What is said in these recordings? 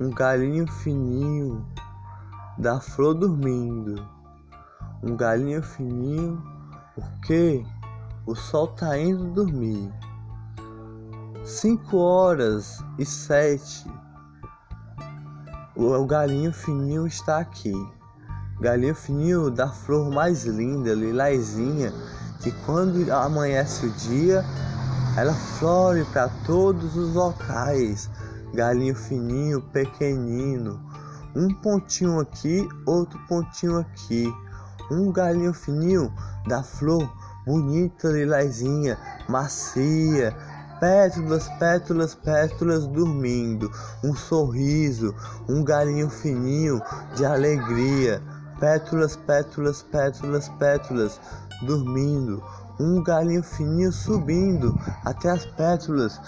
um galinho fininho da flor dormindo. Um galinho fininho, porque o sol tá indo dormir. Cinco horas e sete. O galinho fininho está aqui. Galinho fininho da flor mais linda, lilazinha, que quando amanhece o dia, ela flore para todos os locais. Galinho fininho, pequenino, um pontinho aqui, outro pontinho aqui. Um galinho fininho da flor bonita, lilazinha, macia, pétalas, pétalas, pétalas dormindo, um sorriso, um galinho fininho de alegria, pétalas, pétalas, pétalas, pétalas, dormindo, um galinho fininho subindo até as pétalas.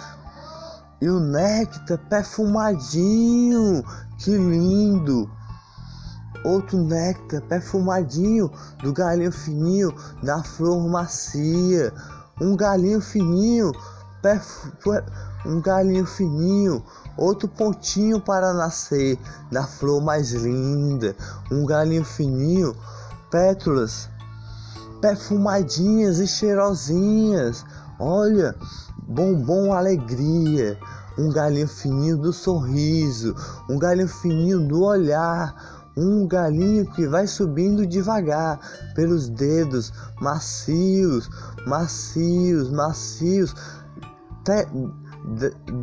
E o néctar perfumadinho, que lindo! Outro néctar perfumadinho do galinho fininho da flor macia. Um galinho fininho, um galinho fininho outro pontinho para nascer da flor mais linda, um galinho fininho, pétalas perfumadinhas e cheirosinhas. Olha, bombom alegria, um galinho fininho do sorriso, um galinho fininho do olhar, um galinho que vai subindo devagar pelos dedos macios, macios, macios,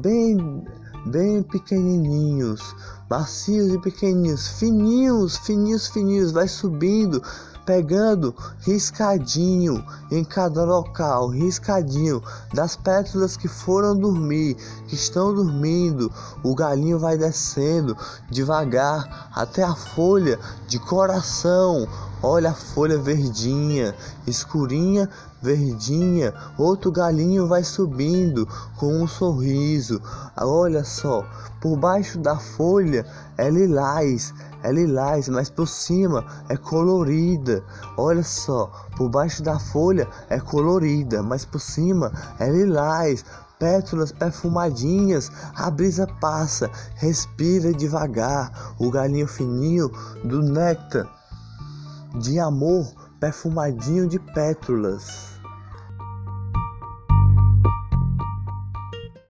bem bem pequenininhos, macios e pequenininhos, fininhos, fininhos, fininhos, vai subindo, pegando riscadinho em cada local, riscadinho das pétalas que foram dormir, que estão dormindo. O galinho vai descendo devagar até a folha de coração. Olha a folha verdinha, escurinha, verdinha. Outro galinho vai subindo com um sorriso. Olha só, por baixo da folha é lilás, é lilás, mas por cima é colorida. Olha só, por baixo da folha é colorida, mas por cima é lilás pétalas perfumadinhas, a brisa passa, respira devagar, o galinho fininho do néctar de amor perfumadinho de pétalas.